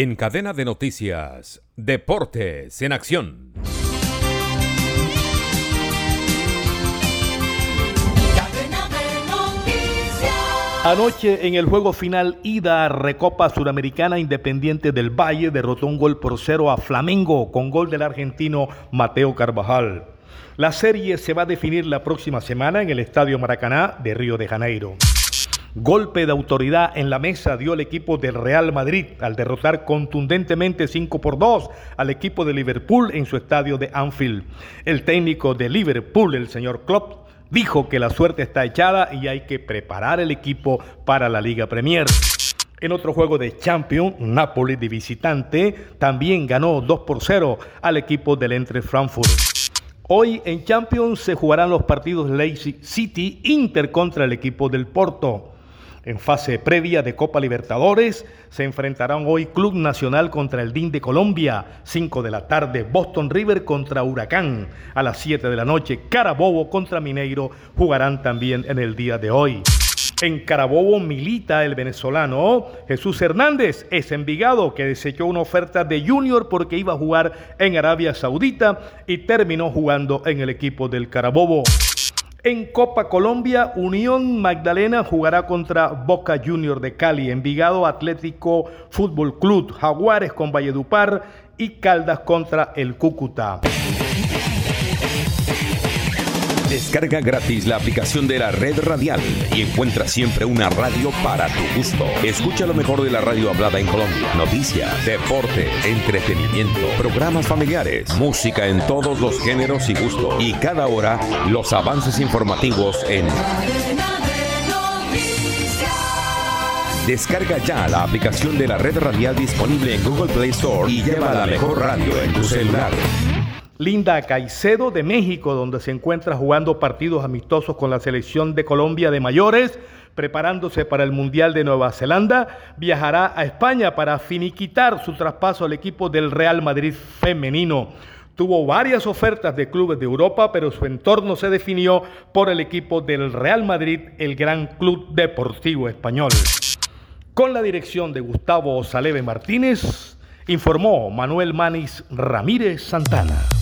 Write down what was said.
En cadena de noticias, Deportes en Acción. Anoche en el juego final ida Recopa Suramericana Independiente del Valle derrotó un gol por cero a Flamengo con gol del argentino Mateo Carvajal. La serie se va a definir la próxima semana en el Estadio Maracaná de Río de Janeiro. Golpe de autoridad en la mesa dio el equipo del Real Madrid al derrotar contundentemente 5 por 2 al equipo de Liverpool en su estadio de Anfield. El técnico de Liverpool, el señor Klopp, dijo que la suerte está echada y hay que preparar el equipo para la Liga Premier. En otro juego de Champions, Napoli de visitante también ganó 2 por 0 al equipo del Entre Frankfurt. Hoy en Champions se jugarán los partidos Leipzig City Inter contra el equipo del Porto. En fase previa de Copa Libertadores se enfrentarán hoy Club Nacional contra el DIN de Colombia, 5 de la tarde, Boston River contra Huracán, a las 7 de la noche, Carabobo contra Mineiro jugarán también en el día de hoy. En Carabobo milita el venezolano Jesús Hernández, es Envigado, que desechó una oferta de Junior porque iba a jugar en Arabia Saudita y terminó jugando en el equipo del Carabobo. En Copa Colombia, Unión Magdalena jugará contra Boca Junior de Cali, Envigado Atlético Fútbol Club, Jaguares con Valledupar y Caldas contra el Cúcuta. Descarga gratis la aplicación de la red radial y encuentra siempre una radio para tu gusto. Escucha lo mejor de la radio hablada en Colombia. Noticias, deporte, entretenimiento, programas familiares, música en todos los géneros y gustos. Y cada hora los avances informativos en... Descarga ya la aplicación de la red radial disponible en Google Play Store y lleva la mejor radio en tu celular. Linda Caicedo de México, donde se encuentra jugando partidos amistosos con la selección de Colombia de mayores, preparándose para el Mundial de Nueva Zelanda, viajará a España para finiquitar su traspaso al equipo del Real Madrid femenino. Tuvo varias ofertas de clubes de Europa, pero su entorno se definió por el equipo del Real Madrid, el Gran Club Deportivo Español. Con la dirección de Gustavo Saleve Martínez, informó Manuel Manis Ramírez Santana.